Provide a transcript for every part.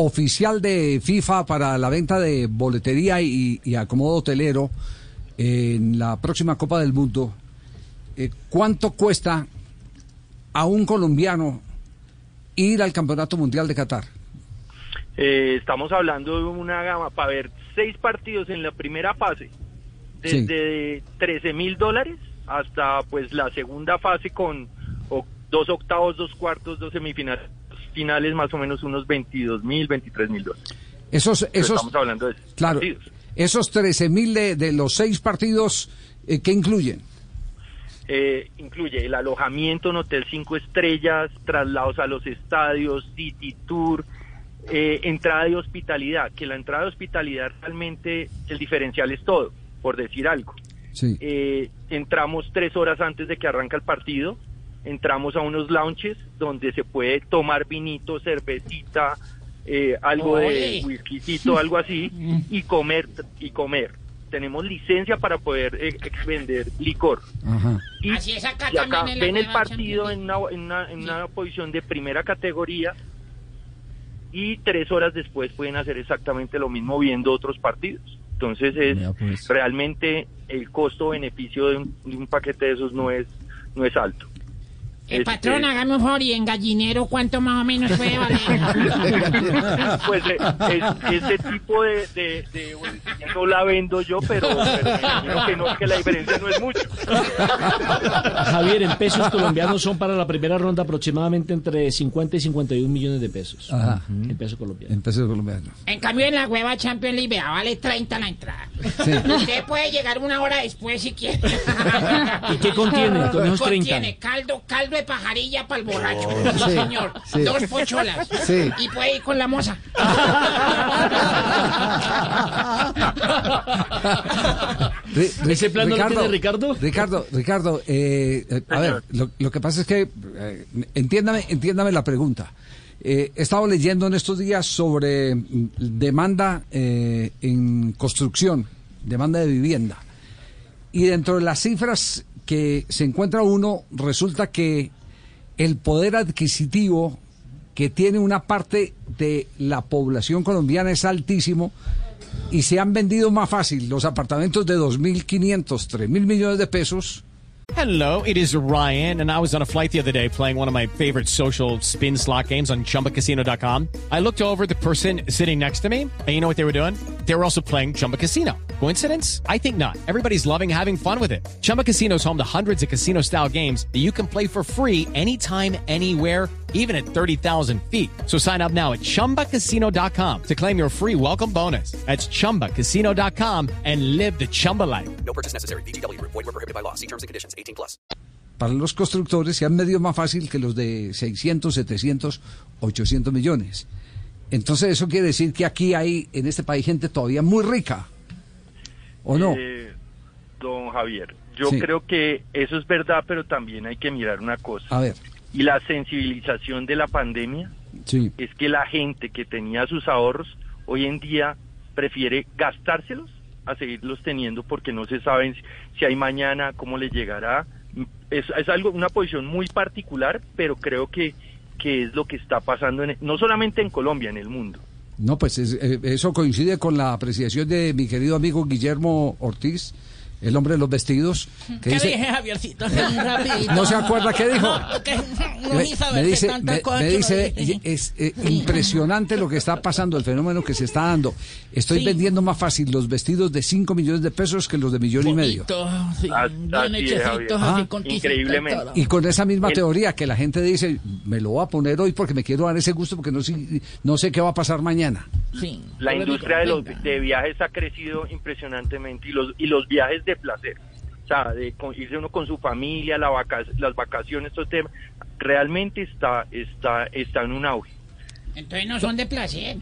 oficial de FIFA para la venta de boletería y, y acomodo hotelero en la próxima Copa del Mundo, eh, ¿cuánto cuesta a un colombiano ir al Campeonato Mundial de Qatar? Eh, estamos hablando de una gama para ver seis partidos en la primera fase, Sí. desde 13 mil dólares hasta pues la segunda fase con dos octavos, dos cuartos, dos semifinales, finales más o menos unos 22 mil, 23 mil dólares. Esos, Pero esos, estamos hablando de claro, partidos. esos 13 mil de, de los seis partidos, eh, ¿qué incluyen? Eh, incluye el alojamiento en hotel cinco estrellas, traslados a los estadios, city tour, eh, entrada de hospitalidad, que la entrada de hospitalidad realmente el diferencial es todo, por decir algo. Sí. Eh, entramos tres horas antes de que arranca el partido, entramos a unos lounges donde se puede tomar vinito, cervecita, eh, algo de whiskycito, algo así, y comer y comer. Tenemos licencia para poder eh, vender licor. Ajá. Y, Así es acá y acá ven el partido en una, en, una, en una posición de primera categoría y tres horas después pueden hacer exactamente lo mismo viendo otros partidos. Entonces es pues. realmente el costo-beneficio de un, de un paquete de esos no es no es alto. El Este, patrón, hágame un favor y en gallinero, ¿cuánto más o menos puede valer? pues eh, es- ese tipo de, de, no la vendo yo, pero, pero que no, que la diferencia no es mucho. Javier, en pesos colombianos son para la primera ronda aproximadamente entre 50 y 51 millones de pesos. Ajá. En pesos colombianos. En pesos colombianos. En cambio, en la hueva Champions League, vea, vale 30 la entrada. Sí. Usted puede llegar una hora después si quiere. ¿Y qué contiene con esos 30? Contiene caldo, caldo de pajarilla para el borracho. Sí, Sí, señor. sí. Dos pocholas. Sí. Y puede ir con la moza. ¿Ese plan no lo tiene Ricardo? Ricardo, Ricardo, eh, eh, a ver, lo, lo que pasa es que, eh, entiéndame, entiéndame la pregunta. Eh, he estado leyendo en estos días sobre mm, demanda eh, en construcción, demanda de vivienda. Y dentro de las cifras que se encuentra uno, resulta que el poder adquisitivo que tiene una parte de la población colombiana es altísimo y se han vendido más fácil los apartamentos de 2.500, 3.000 millones de pesos. Hello, it is Ryan, and I was on a flight the other day playing one of my favorite social spin slot games on chumbacasino.com. I looked over the person sitting next to me, and you know what they were doing? They were also playing Chumba Casino. Coincidence? I think not. Everybody's loving having fun with it. Chumba Casino is home to hundreds of casino style games that you can play for free anytime, anywhere, even at 30,000 feet. So sign up now at chumbacasino.com to claim your free welcome bonus. That's chumbacasino.com and live the Chumba life. No purchase necessary. BGW. Void were prohibited by law. See terms and conditions. 18 plus. Para los constructores se han medido más fácil que los de 600, 700, 800 millones. Entonces eso quiere decir que aquí hay en este país gente todavía muy rica. ¿O no? Eh, don Javier, yo Sí. creo que eso es verdad, pero también hay que mirar una cosa. A ver, Y la sensibilización de la pandemia sí. es que la gente que tenía sus ahorros hoy en día prefiere gastárselos a seguirlos teniendo porque no se saben si, si hay mañana, cómo les llegará. Es, es algo, una posición muy particular, pero creo que, que es lo que está pasando en, no solamente en Colombia, en el mundo. No, pues es- eh, eso coincide con la apreciación de mi querido amigo Guillermo Ortiz, el hombre de los vestidos, que ¿Qué dice... dije, Javiercito? ¿No se acuerda qué dijo? No, que no Me, me dice, me- no dice, es eh, impresionante lo que está pasando, el fenómeno que se está dando. Estoy Sí. vendiendo más fácil los vestidos de 5 millones de pesos que los de millón y medio. Bonito, sí, Así bien es, Javier. hechecitos, Ah, así con tisita y increíblemente. Y con esa misma El- teoría que la gente dice, me lo voy a poner hoy porque me quiero dar ese gusto porque no, sé- no sé qué va a pasar mañana. Sí, La industria de los de viajes ha crecido impresionantemente y los y los viajes de placer, o sea, de con- irse uno con su familia, la vaca- las vacaciones, estos temas, realmente está, está, está en un auge. Entonces no son de placer.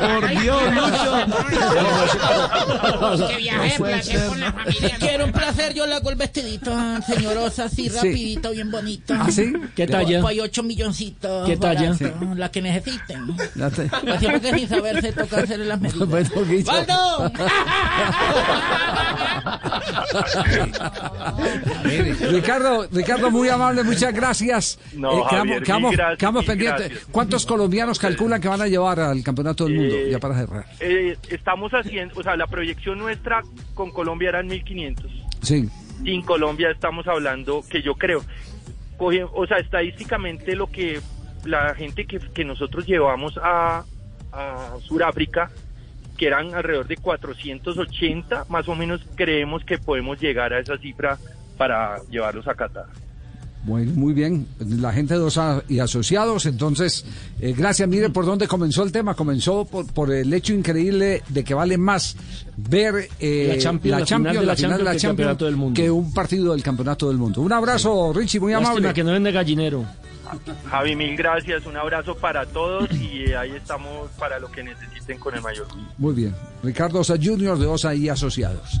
Por Dios, Que viaje placer con la familia. Quiero un placer, yo le hago el vestidito, señorosa, así rapidito, bien bonito. ¿Ah, sí? ¿Qué talla? Hay ocho milloncitos. ¿Qué talla? La que necesiten. Ya te- Pues siempre que sin saber se toca hacerle las medidas. ¡Waldo! Ricardo, Ricardo, muy amable, muchas gracias. Eh, No, quedamos Javier, quedamos- gracias, pendientes. gracias. ¿Cuántos colombianos calculan que van a llevar al Campeonato del Mundo? Eh, Ya para cerrar. Eh, estamos haciendo, o sea, la proyección nuestra con Colombia eran 1.500. Sí. Sin Colombia estamos hablando que yo creo, coge- o sea, estadísticamente lo que la gente que, que nosotros llevamos a, a Sudáfrica, que eran alrededor de 480, más o menos creemos que podemos llegar a esa cifra para llevarlos a Qatar. Bueno, muy bien. La gente de OSA y asociados, entonces, eh, gracias. Mire por dónde comenzó el tema. Comenzó por, por el hecho increíble de que vale más ver eh, La Champions, la final de la Champions que el Campeonato del Mundo. que un partido del Campeonato del Mundo. Un abrazo, Richie, muy Lástima amable. que no vende gallinero. Javi, mil gracias, un abrazo para todos y eh, ahí estamos para lo que necesiten con el mayor. Muy bien. Ricardo Osa Jr. de OSA y asociados.